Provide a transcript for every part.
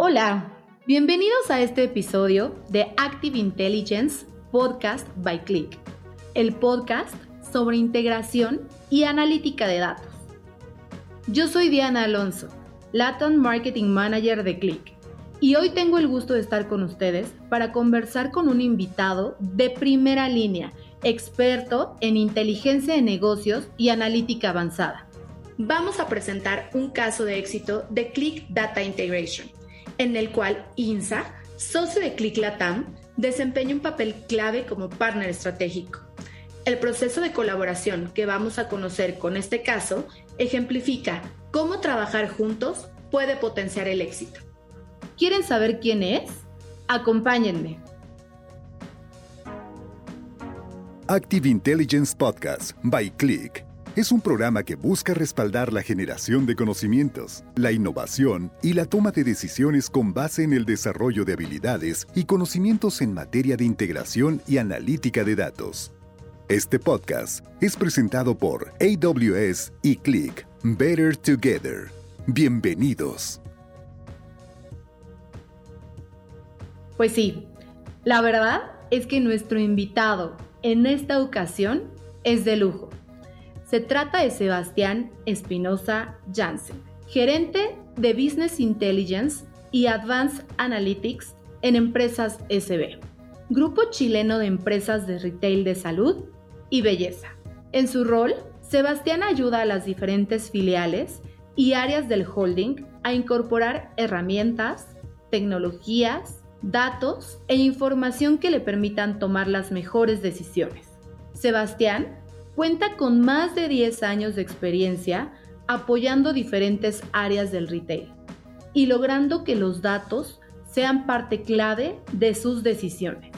Hola, bienvenidos a este episodio de Active Intelligence Podcast by Click, el podcast sobre integración y analítica de datos. Yo soy Diana Alonso, Latin Marketing Manager de Click, y hoy tengo el gusto de estar con ustedes para conversar con un invitado de primera línea, experto en inteligencia de negocios y analítica avanzada. Vamos a presentar un caso de éxito de Click Data Integration en el cual INSA, socio de Click Latam, desempeña un papel clave como partner estratégico. El proceso de colaboración que vamos a conocer con este caso ejemplifica cómo trabajar juntos puede potenciar el éxito. ¿Quieren saber quién es? Acompáñenme. Active Intelligence Podcast by Click es un programa que busca respaldar la generación de conocimientos, la innovación y la toma de decisiones con base en el desarrollo de habilidades y conocimientos en materia de integración y analítica de datos. Este podcast es presentado por AWS y Click Better Together. Bienvenidos. Pues sí, la verdad es que nuestro invitado en esta ocasión es de lujo. Se trata de Sebastián Espinosa Jansen, gerente de Business Intelligence y Advanced Analytics en Empresas SB, grupo chileno de empresas de retail de salud y belleza. En su rol, Sebastián ayuda a las diferentes filiales y áreas del holding a incorporar herramientas, tecnologías, datos e información que le permitan tomar las mejores decisiones. Sebastián Cuenta con más de 10 años de experiencia apoyando diferentes áreas del retail y logrando que los datos sean parte clave de sus decisiones.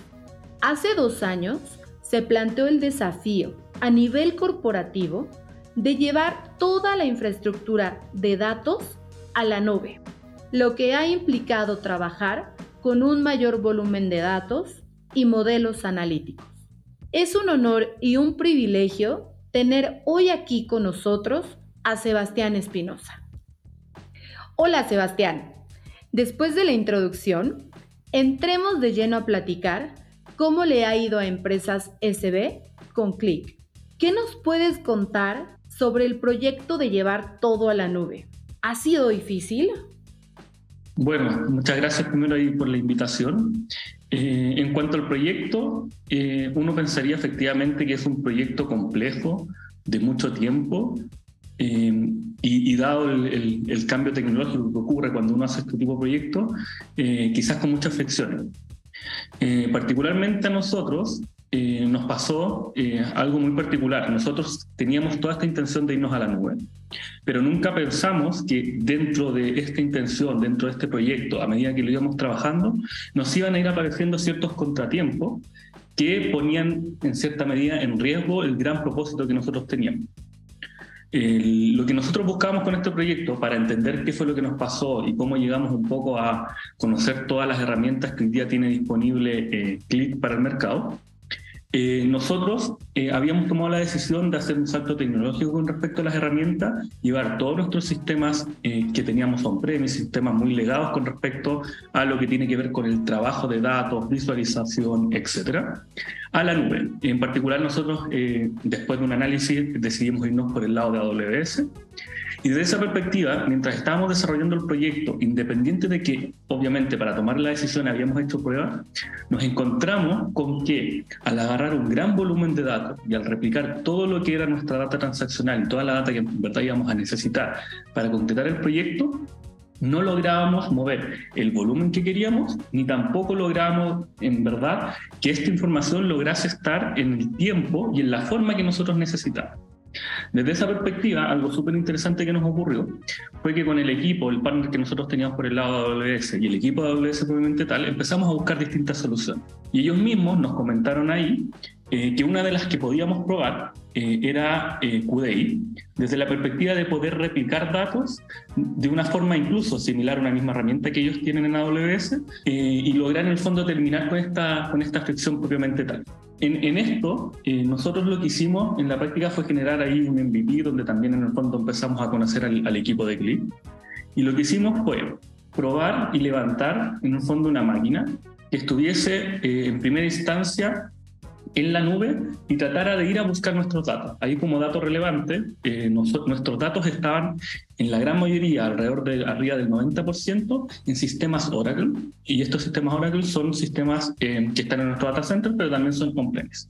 Hace dos años se planteó el desafío a nivel corporativo de llevar toda la infraestructura de datos a la nube, lo que ha implicado trabajar con un mayor volumen de datos y modelos analíticos. Es un honor y un privilegio tener hoy aquí con nosotros a Sebastián Espinosa. Hola Sebastián, después de la introducción, entremos de lleno a platicar cómo le ha ido a Empresas SB con Click. ¿Qué nos puedes contar sobre el proyecto de llevar todo a la nube? ¿Ha sido difícil? Bueno, muchas gracias primero ahí por la invitación. Eh, en cuanto al proyecto, eh, uno pensaría efectivamente que es un proyecto complejo, de mucho tiempo, eh, y, dado el, cambio tecnológico que ocurre cuando uno hace este tipo de proyectos, quizás con muchas fricciones. particularmente a nosotros, eh, nos pasó eh, algo muy particular. Nosotros teníamos toda esta intención de irnos a la nube, pero nunca pensamos que dentro de esta intención, dentro de este proyecto, a medida que lo íbamos trabajando, nos iban a ir apareciendo ciertos contratiempos que ponían en cierta medida en riesgo el gran propósito que nosotros teníamos. lo que nosotros buscamos con este proyecto para entender qué fue lo que nos pasó y cómo llegamos un poco a conocer todas las herramientas que hoy día tiene disponible eh, Click para el mercado, eh, nosotros eh, habíamos tomado la decisión de hacer un salto tecnológico con respecto a las herramientas, llevar todos nuestros sistemas eh, que teníamos on-premise, sistemas muy legados con respecto a lo que tiene que ver con el trabajo de datos, visualización, etcétera, a la nube. En particular, nosotros, después de un análisis, decidimos irnos por el lado de AWS y desde esa perspectiva, mientras estábamos desarrollando el proyecto, independiente de que, obviamente, para tomar la decisión habíamos hecho pruebas, nos encontramos con que al agarrar un gran volumen de datos y al replicar todo lo que era nuestra data transaccional y toda la data que en verdad íbamos a necesitar para completar el proyecto, no lográbamos mover el volumen que queríamos, ni tampoco lográbamos, en verdad, que esta información lograse estar en el tiempo y en la forma que nosotros necesitábamos. Desde esa perspectiva, algo súper interesante que nos ocurrió fue que con el equipo, el partner que nosotros teníamos por el lado de AWS y el equipo de AWS propiamente tal, empezamos a buscar distintas soluciones. Y ellos mismos nos comentaron ahí eh, que una de las que podíamos probar eh, era eh, QDI, desde la perspectiva de poder replicar datos de una forma incluso similar a una misma herramienta que ellos tienen en AWS y lograr en el fondo terminar con esta, con esta fricción propiamente tal. En, esto, nosotros lo que hicimos en la práctica fue generar ahí un MVP donde también en el fondo empezamos a conocer al, al equipo de Click. Y lo que hicimos fue probar y levantar en un fondo una máquina que estuviese eh, en primera instancia en la nube y tratara de ir a buscar nuestros datos. Ahí como dato relevante, eh, nuestros datos estaban en la gran mayoría, alrededor de arriba del 90%, en sistemas Oracle. Y estos sistemas Oracle son sistemas eh, que están en nuestro data center, pero también son complejos.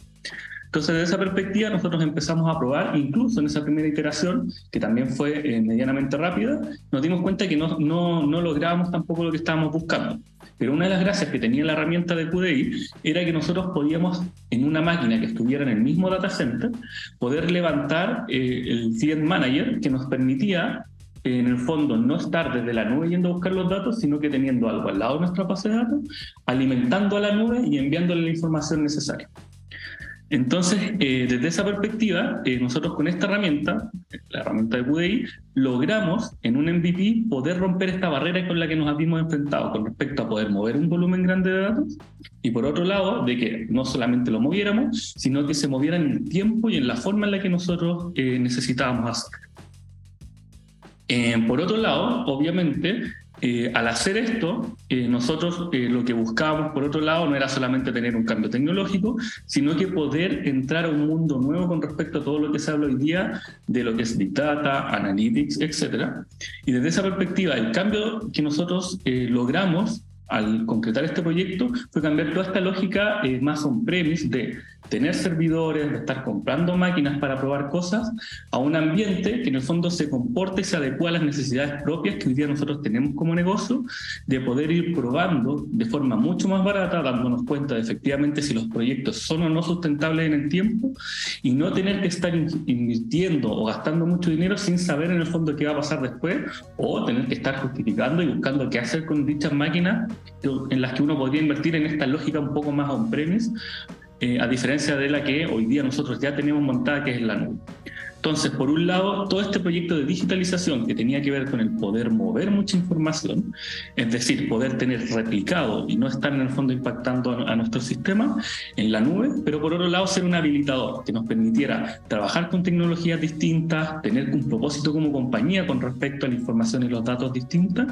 Entonces, desde esa perspectiva, nosotros empezamos a probar, incluso en esa primera iteración, que también fue eh, medianamente rápida, nos dimos cuenta que no, no, no lográbamos tampoco lo que estábamos buscando. Pero una de las gracias que tenía la herramienta de QDI era que nosotros podíamos, en una máquina que estuviera en el mismo data center, poder levantar eh, el Client Manager que nos permitía en el fondo no estar desde la nube yendo a buscar los datos, sino que teniendo algo al lado de nuestra base de datos, alimentando a la nube y enviándole la información necesaria. Entonces, eh, desde esa perspectiva, eh, nosotros con esta herramienta, la herramienta de QDI, logramos en un MVP poder romper esta barrera con la que nos habíamos enfrentado con respecto a poder mover un volumen grande de datos y por otro lado, de que no solamente lo moviéramos, sino que se moviera en el tiempo y en la forma en la que nosotros eh, necesitábamos hacer. por otro lado, obviamente, eh, al hacer esto, eh, nosotros eh, lo que buscábamos, por otro lado, no era solamente tener un cambio tecnológico, sino que poder entrar a un mundo nuevo con respecto a todo lo que se habla hoy día de lo que es Big Data, Analytics, etc. Y desde esa perspectiva, el cambio que nosotros logramos al concretar este proyecto fue cambiar toda esta lógica más on-premise de tener servidores, de estar comprando máquinas para probar cosas, a un ambiente que en el fondo se comporte y se adecua a las necesidades propias que hoy día nosotros tenemos como negocio, de poder ir probando de forma mucho más barata, dándonos cuenta de efectivamente si los proyectos son o no sustentables en el tiempo, y no tener que estar invirtiendo o gastando mucho dinero sin saber en el fondo qué va a pasar después, o tener que estar justificando y buscando qué hacer con dichas máquinas en las que uno podría invertir en esta lógica un poco más on-premise, eh, a diferencia de la que hoy día nosotros ya tenemos montada, que es la nube. Entonces, por un lado, todo este proyecto de digitalización que tenía que ver con el poder mover mucha información, es decir, poder tener replicado y no estar en el fondo impactando a, nuestro sistema en la nube, pero por otro lado ser un habilitador que nos permitiera trabajar con tecnologías distintas, tener un propósito como compañía con respecto a la información y los datos distintas,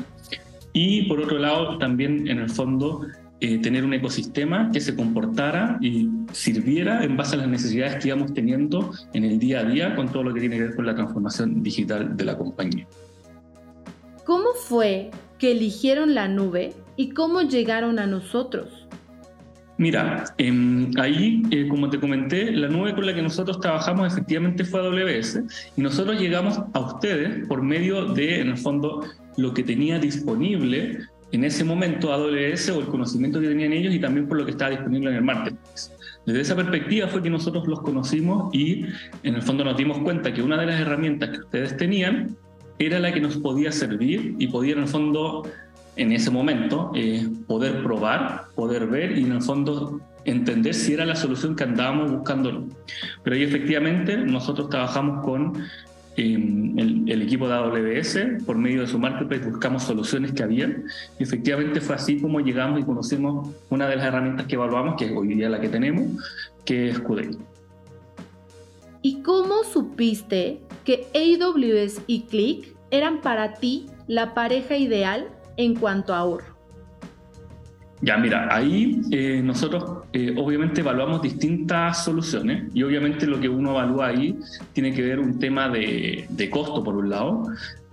y por otro lado también en el fondo eh, tener un ecosistema que se comportara y sirviera en base a las necesidades que íbamos teniendo en el día a día con todo lo que tiene que ver con la transformación digital de la compañía. ¿Cómo fue que eligieron la nube y cómo llegaron a nosotros? Mira, em, ahí, eh, como te comenté, la nube con la que nosotros trabajamos efectivamente fue AWS y nosotros llegamos a ustedes por medio de, en el fondo, lo que tenía disponible en ese momento AWS o el conocimiento que tenían ellos y también por lo que estaba disponible en el marketplace. Desde esa perspectiva fue que nosotros los conocimos y en el fondo nos dimos cuenta que una de las herramientas que ustedes tenían era la que nos podía servir y podía en el fondo en ese momento eh, poder probar, poder ver y en el fondo entender si era la solución que andábamos buscando. Pero ahí efectivamente nosotros trabajamos con el, equipo de AWS, por medio de su marketplace, buscamos soluciones que había y efectivamente fue así como llegamos y conocimos una de las herramientas que evaluamos, que es hoy día la que tenemos, que es QDI. ¿Y cómo supiste que AWS y Click eran para ti la pareja ideal en cuanto a ahorro? Ya, mira, ahí eh, nosotros eh, obviamente evaluamos distintas soluciones y obviamente lo que uno evalúa ahí tiene que ver un tema de, costo por un lado.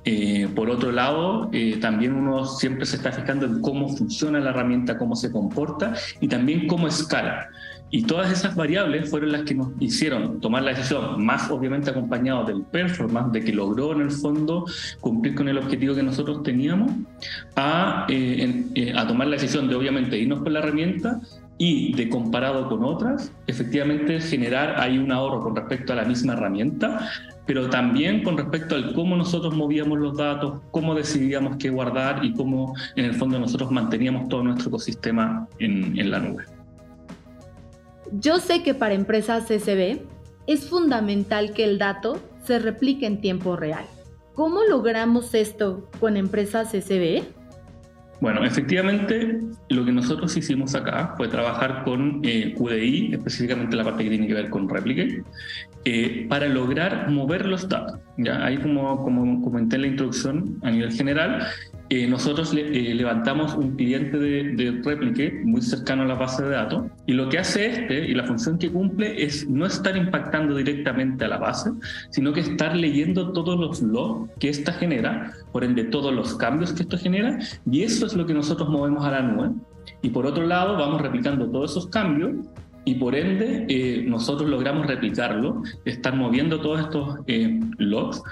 Eh, por otro lado, también uno siempre se está fijando en cómo funciona la herramienta, cómo se comporta y también cómo escala. Y todas esas variables fueron las que nos hicieron tomar la decisión, más obviamente acompañado del performance, de que logró en el fondo cumplir con el objetivo que nosotros teníamos, a, eh, eh, tomar la decisión de obviamente irnos por la herramienta y de comparado con otras, efectivamente generar ahí un ahorro con respecto a la misma herramienta, pero también con respecto al cómo nosotros movíamos los datos, cómo decidíamos qué guardar y cómo en el fondo nosotros manteníamos todo nuestro ecosistema en la nube. Yo sé que para empresas CCB es fundamental que el dato se replique en tiempo real. ¿Cómo logramos esto con empresas CCB? Bueno, efectivamente, lo que nosotros hicimos acá fue trabajar con eh, QDI, específicamente la parte que tiene que ver con Replicate, eh, para lograr mover los datos. ¿ya? Ahí, como, como comenté en la introducción a nivel general, eh, nosotros eh, levantamos un cliente de, de muy cercano a la base de datos y lo que hace este y la función que cumple es no estar impactando directamente a la base, sino que estar leyendo todos los logs que esta genera, por ende todos los cambios que esto genera y eso es lo que nosotros movemos a la nube. Y por otro lado vamos replicando todos esos cambios y por ende eh, nosotros logramos replicarlo, estar moviendo todos estos logs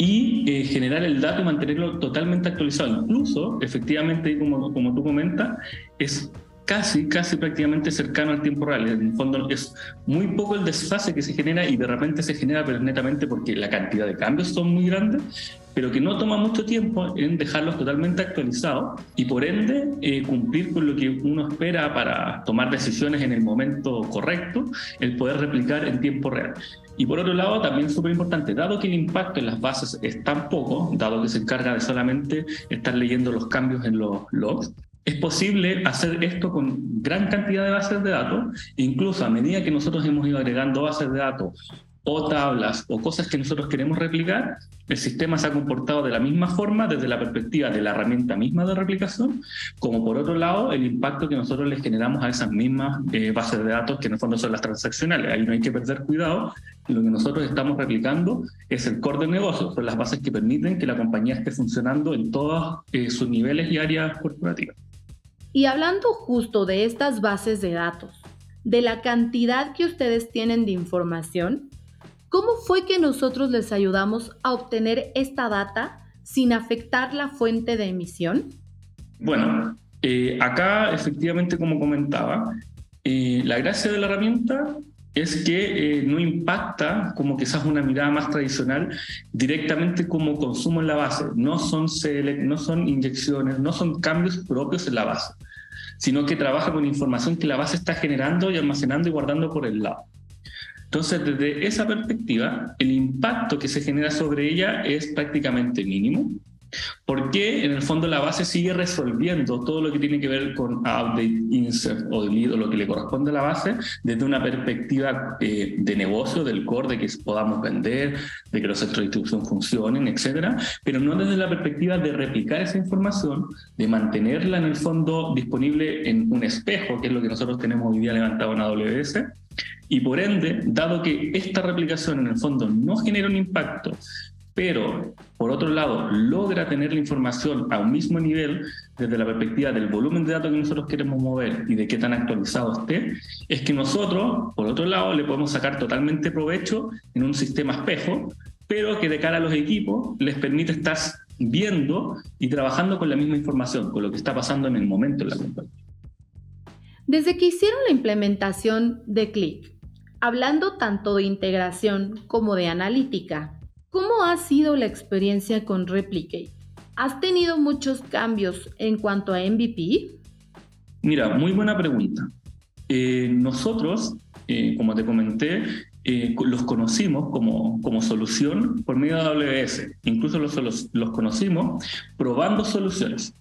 y eh, generar el dato y mantenerlo totalmente actualizado. Incluso, efectivamente, como, como tú comentas, es casi, casi prácticamente cercano al tiempo real. En el fondo es muy poco el desfase que se genera y de repente se genera, pero netamente porque la cantidad de cambios son muy grandes, pero que no toma mucho tiempo en dejarlos totalmente actualizados y por ende eh, cumplir con lo que uno espera para tomar decisiones en el momento correcto, el poder replicar en tiempo real. Y por otro lado, también súper importante, dado que el impacto en las bases es tan poco, dado que se encarga de solamente estar leyendo los cambios en los logs, es posible hacer esto con gran cantidad de bases de datos, incluso a medida que nosotros hemos ido agregando bases de datos o tablas o cosas que nosotros queremos replicar, el sistema se ha comportado de la misma forma desde la perspectiva de la herramienta misma de replicación, como por otro lado el impacto que nosotros les generamos a esas mismas eh, bases de datos que en el fondo son las transaccionales. Ahí no hay que perder cuidado. Lo que nosotros estamos replicando es el core del negocio, son las bases que permiten que la compañía esté funcionando en todos eh, sus niveles y áreas corporativas. Y hablando justo de estas bases de datos, de la cantidad que ustedes tienen de información, ¿Cómo fue que nosotros les ayudamos a obtener esta data sin afectar la fuente de emisión? Bueno, eh, acá efectivamente, como comentaba, eh, la gracia de la herramienta es que eh, no impacta, como quizás una mirada más tradicional, directamente como consumo en la base. No son, no son inyecciones, no son cambios propios en la base, sino que trabaja con información que la base está generando y almacenando y guardando por el lado. Entonces, desde esa perspectiva, el impacto que se genera sobre ella es prácticamente mínimo, porque en el fondo la base sigue resolviendo todo lo que tiene que ver con update, insert o delete o lo que le corresponde a la base desde una perspectiva eh, de negocio, del core, de que podamos vender, de que los centros de distribución funcionen, etcétera, pero no desde la perspectiva de replicar esa información, de mantenerla en el fondo disponible en un espejo, que es lo que nosotros tenemos hoy día levantado en AWS, y por ende, dado que esta replicación en el fondo no genera un impacto, pero por otro lado logra tener la información a un mismo nivel desde la perspectiva del volumen de datos que nosotros queremos mover y de qué tan actualizado esté, es que nosotros, por otro lado, le podemos sacar totalmente provecho en un sistema espejo, pero que de cara a los equipos les permite estar viendo y trabajando con la misma información, con lo que está pasando en el momento en la compañía. Desde que hicieron la implementación de Click, hablando tanto de integración como de analítica, ¿cómo ha sido la experiencia con Replicate? ¿Has tenido muchos cambios en cuanto a MVP? Mira, muy buena pregunta. Eh, nosotros, eh, como te comenté, eh, los conocimos como, como solución por medio de AWS. Incluso los, los conocimos probando soluciones.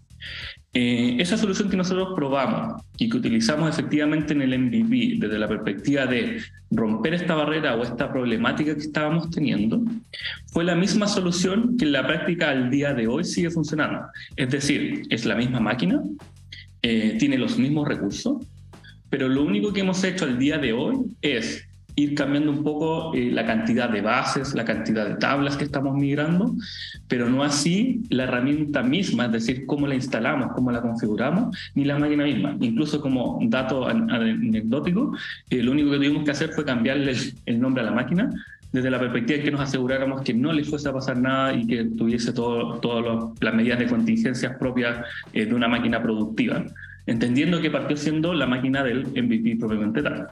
Eh, esa solución que nosotros probamos y que utilizamos efectivamente en el MVP desde la perspectiva de romper esta barrera o esta problemática que estábamos teniendo, fue la misma solución que en la práctica al día de hoy sigue funcionando. Es decir, es la misma máquina, eh, tiene los mismos recursos, pero lo único que hemos hecho al día de hoy es ir cambiando un poco eh, la cantidad de bases, la cantidad de tablas que estamos migrando, pero no así la herramienta misma, es decir, cómo la instalamos, cómo la configuramos, ni la máquina misma. Incluso como dato anecdótico, eh, lo único que tuvimos que hacer fue cambiarle el, nombre a la máquina desde la perspectiva de que nos aseguráramos que no le fuese a pasar nada y que tuviese todas las medidas de contingencias propias eh, de una máquina productiva entendiendo que partió siendo la máquina del MVP propiamente tal.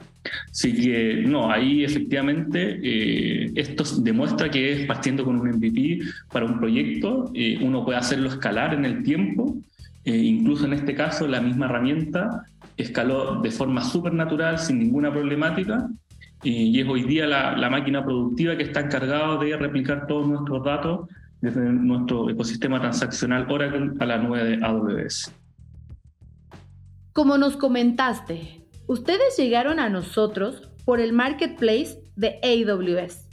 Así que no, ahí efectivamente eh, esto demuestra que es partiendo con un MVP para un proyecto, eh, uno puede hacerlo escalar en el tiempo, eh, incluso en este caso la misma herramienta escaló de forma súper natural, sin ninguna problemática, y es hoy día la, la máquina productiva que está encargada de replicar todos nuestros datos desde nuestro ecosistema transaccional Oracle a la nube de AWS. Como nos comentaste, ustedes llegaron a nosotros por el marketplace de AWS.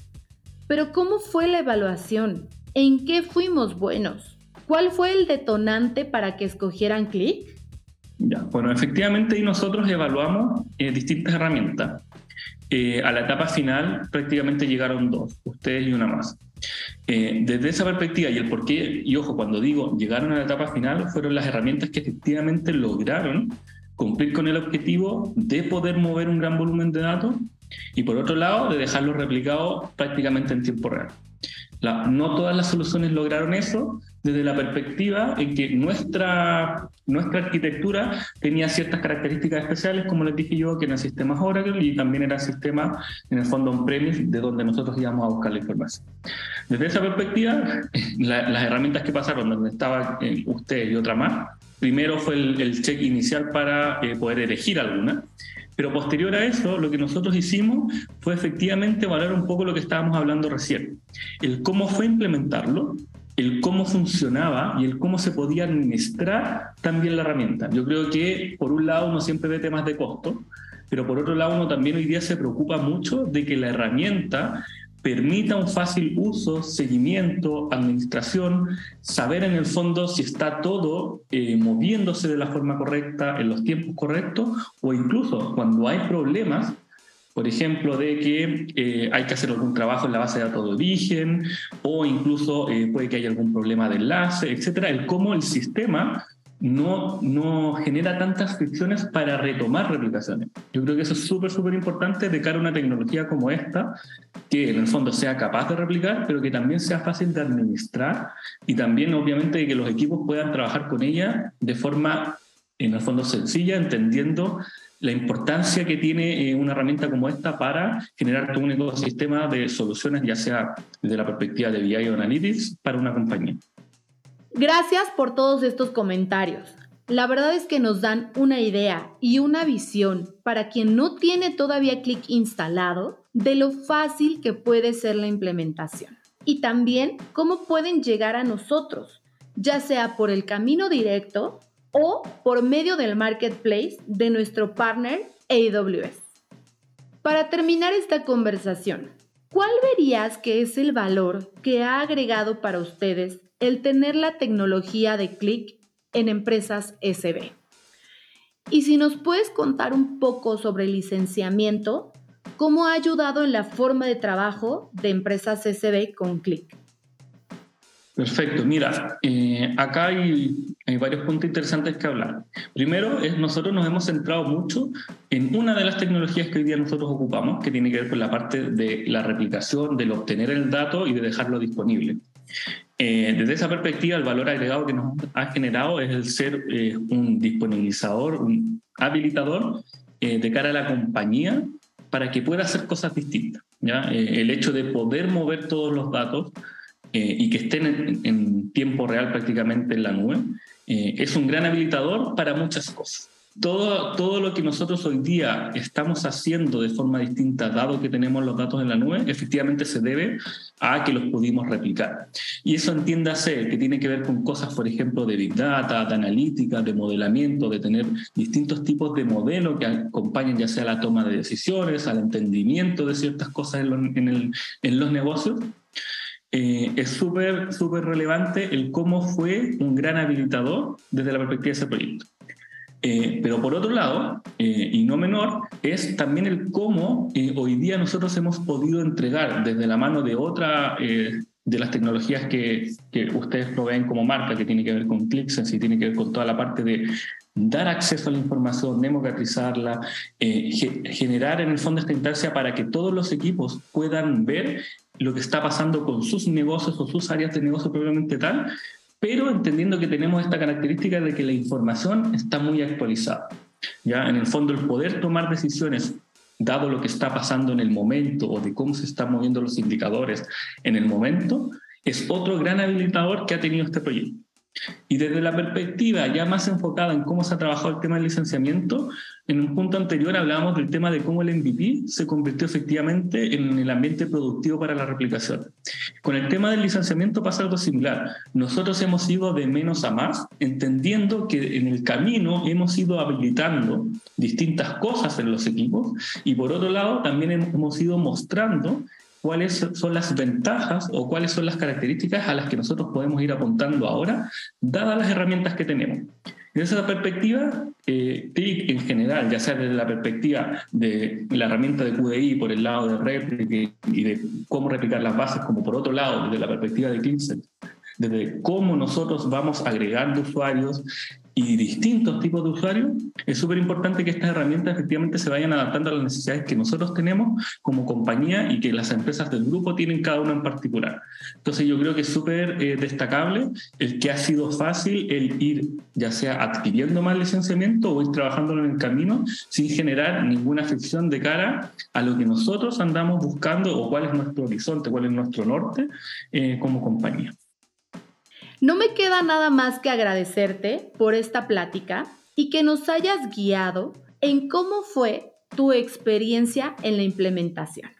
Pero ¿cómo fue la evaluación? ¿En qué fuimos buenos? ¿Cuál fue el detonante para que escogieran Click? Ya, bueno, efectivamente nosotros evaluamos eh, distintas herramientas. Eh, a la etapa final prácticamente llegaron dos, ustedes y una más. Eh, desde esa perspectiva y el por qué, y ojo, cuando digo llegaron a la etapa final, fueron las herramientas que efectivamente lograron cumplir con el objetivo de poder mover un gran volumen de datos y por otro lado de dejarlo replicado prácticamente en tiempo real. no todas las soluciones lograron eso desde la perspectiva en que nuestra, nuestra arquitectura tenía ciertas características especiales, como les dije yo, que eran sistemas Oracle y también eran sistemas en el fondo on-premise de donde nosotros íbamos a buscar la información. Desde esa perspectiva, las herramientas que pasaron, donde estaba eh, usted y otra más, primero fue el, check inicial para eh, poder elegir alguna. Pero posterior a eso, lo que nosotros hicimos fue efectivamente valorar un poco lo que estábamos hablando recién. El cómo fue implementarlo, el cómo funcionaba y el cómo se podía administrar también la herramienta. Yo creo que por un lado uno siempre ve temas de costo, pero por otro lado uno también hoy día se preocupa mucho de que la herramienta permita un fácil uso, seguimiento, administración, saber en el fondo si está todo eh, moviéndose de la forma correcta, en los tiempos correctos, o incluso cuando hay problemas, por ejemplo, de que eh, hay que hacer algún trabajo en la base de datos de origen, o incluso eh, puede que haya algún problema de enlace, etcétera, el cómo el sistema no, no genera tantas fricciones para retomar replicaciones. Yo creo que eso es súper, súper importante de cara a una tecnología como esta, que en el fondo sea capaz de replicar, pero que también sea fácil de administrar y también, obviamente, que los equipos puedan trabajar con ella de forma, en el fondo, sencilla, entendiendo la importancia que tiene eh, una herramienta como esta para generar todo un ecosistema de soluciones, ya sea desde la perspectiva de BI o Analytics, para una compañía. Gracias por todos estos comentarios. La verdad es que nos dan una idea y una visión para quien no tiene todavía Click instalado de lo fácil que puede ser la implementación. Y también cómo pueden llegar a nosotros, ya sea por el camino directo o por medio del marketplace de nuestro partner AWS. Para terminar esta conversación, ¿cuál verías que es el valor que ha agregado para ustedes el tener la tecnología de Click en empresas SB. Y si nos puedes contar un poco sobre el licenciamiento, ¿cómo ha ayudado en la forma de trabajo de empresas SB con Click? Perfecto, mira, eh, acá hay, varios puntos interesantes que hablar. Primero, nosotros nos hemos centrado mucho en una de las tecnologías que hoy día nosotros ocupamos, que tiene que ver con la parte de la replicación, del obtener el dato y de dejarlo disponible. Eh, desde esa perspectiva, el valor agregado que nos ha generado es el ser eh, un disponibilizador, un habilitador eh, de cara a la compañía para que pueda hacer cosas distintas. ¿ya? el hecho de poder mover todos los datos y que estén en, tiempo real prácticamente en la nube es un gran habilitador para muchas cosas todo, todo lo que nosotros hoy día estamos haciendo de forma distinta, dado que tenemos los datos en la nube, efectivamente se debe a que los pudimos replicar. Y eso entiéndase que tiene que ver con cosas, por ejemplo, de Big Data, de analítica, de modelamiento, de tener distintos tipos de modelos que acompañen ya sea la toma de decisiones, al entendimiento de ciertas cosas en, en, los negocios. Eh, es súper, súper relevante el cómo fue un gran habilitador desde la perspectiva de ese proyecto. Eh, pero por otro lado, eh, y no menor, es también el cómo eh, hoy día nosotros hemos podido entregar desde la mano de otra de las tecnologías que, que, ustedes proveen como marca, que tiene que ver con ClickSense y tiene que ver con toda la parte de dar acceso a la información, democratizarla, generar en el fondo esta instancia para que todos los equipos puedan ver lo que está pasando con sus negocios o sus áreas de negocio propiamente tal, pero entendiendo que tenemos esta característica de que la información está muy actualizada. Ya en el fondo el poder tomar decisiones dado lo que está pasando en el momento o de cómo se están moviendo los indicadores en el momento, es otro gran habilitador que ha tenido este proyecto. Y desde la perspectiva ya más enfocada en cómo se ha trabajado el tema del licenciamiento, en un punto anterior hablábamos del tema de cómo el MVP se convirtió efectivamente en el ambiente productivo para la replicación. Con el tema del licenciamiento pasa algo similar. Nosotros hemos ido de menos a más, entendiendo que en el camino hemos ido habilitando distintas cosas en los equipos y por otro lado también hemos ido mostrando cuáles son las ventajas o cuáles son las características a las que nosotros podemos ir apuntando ahora, dadas las herramientas que tenemos. Desde esa perspectiva, eh, TIC en general, ya sea desde la perspectiva de la herramienta de QDI por el lado de réplica y de cómo replicar las bases, como por otro lado, desde la perspectiva de CleanSet, desde cómo nosotros vamos agregando usuarios y distintos tipos de usuarios, es súper importante que estas herramientas efectivamente se vayan adaptando a las necesidades que nosotros tenemos como compañía y que las empresas del grupo tienen cada una en particular. Entonces yo creo que es súper eh, destacable el que ha sido fácil el ir ya sea adquiriendo más licenciamiento o ir trabajando en el camino sin generar ninguna fricción de cara a lo que nosotros andamos buscando o cuál es nuestro horizonte, cuál es nuestro norte eh, como compañía. No me queda nada más que agradecerte por esta plática y que nos hayas guiado en cómo fue tu experiencia en la implementación.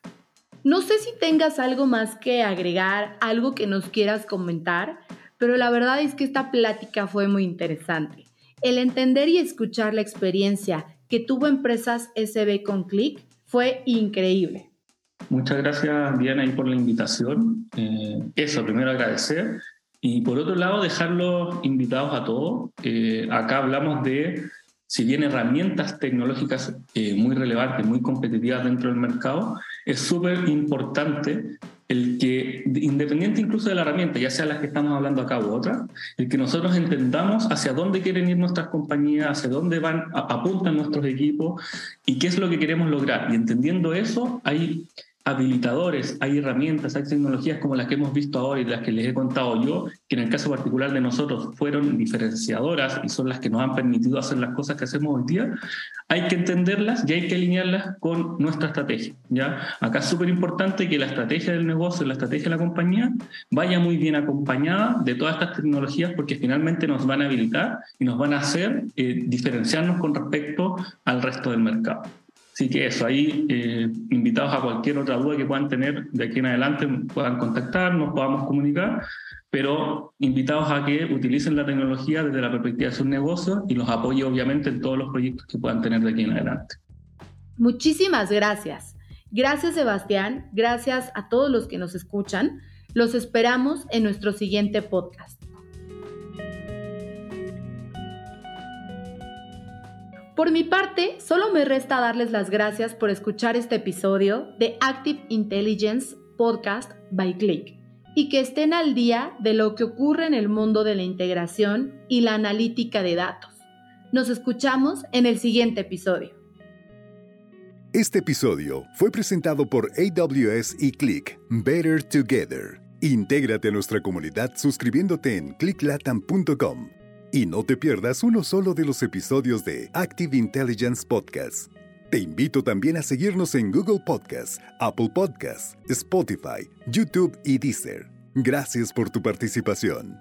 No sé si tengas algo más que agregar, algo que nos quieras comentar, pero la verdad es que esta plática fue muy interesante. El entender y escuchar la experiencia que tuvo Empresas SB con Click fue increíble. Muchas gracias, Diana, por la invitación. Eh, eso, primero agradecer y por otro lado, dejarlos invitados a todos. Eh, acá hablamos de, si bien herramientas tecnológicas eh, muy relevantes, muy competitivas dentro del mercado, es súper importante el que, independiente incluso de la herramienta, ya sea las que estamos hablando acá u otras, el que nosotros entendamos hacia dónde quieren ir nuestras compañías, hacia dónde van, apuntan nuestros equipos y qué es lo que queremos lograr. Y entendiendo eso, hay habilitadores, hay herramientas, hay tecnologías como las que hemos visto ahora y las que les he contado yo, que en el caso particular de nosotros fueron diferenciadoras y son las que nos han permitido hacer las cosas que hacemos hoy día, hay que entenderlas y hay que alinearlas con nuestra estrategia. ¿ya? Acá es súper importante que la estrategia del negocio, la estrategia de la compañía, vaya muy bien acompañada de todas estas tecnologías porque finalmente nos van a habilitar y nos van a hacer eh, diferenciarnos con respecto al resto del mercado. Así que eso, ahí eh, invitados a cualquier otra duda que puedan tener de aquí en adelante, puedan contactarnos, podamos comunicar, pero invitados a que utilicen la tecnología desde la perspectiva de sus negocios y los apoye obviamente en todos los proyectos que puedan tener de aquí en adelante. Muchísimas gracias. Gracias Sebastián, gracias a todos los que nos escuchan. Los esperamos en nuestro siguiente podcast. Por mi parte, solo me resta darles las gracias por escuchar este episodio de Active Intelligence Podcast by Click y que estén al día de lo que ocurre en el mundo de la integración y la analítica de datos. Nos escuchamos en el siguiente episodio. Este episodio fue presentado por AWS y Click Better Together. Intégrate a nuestra comunidad suscribiéndote en clicklatam.com y no te pierdas uno solo de los episodios de Active Intelligence Podcast. Te invito también a seguirnos en Google Podcasts, Apple Podcasts, Spotify, YouTube y Deezer. Gracias por tu participación.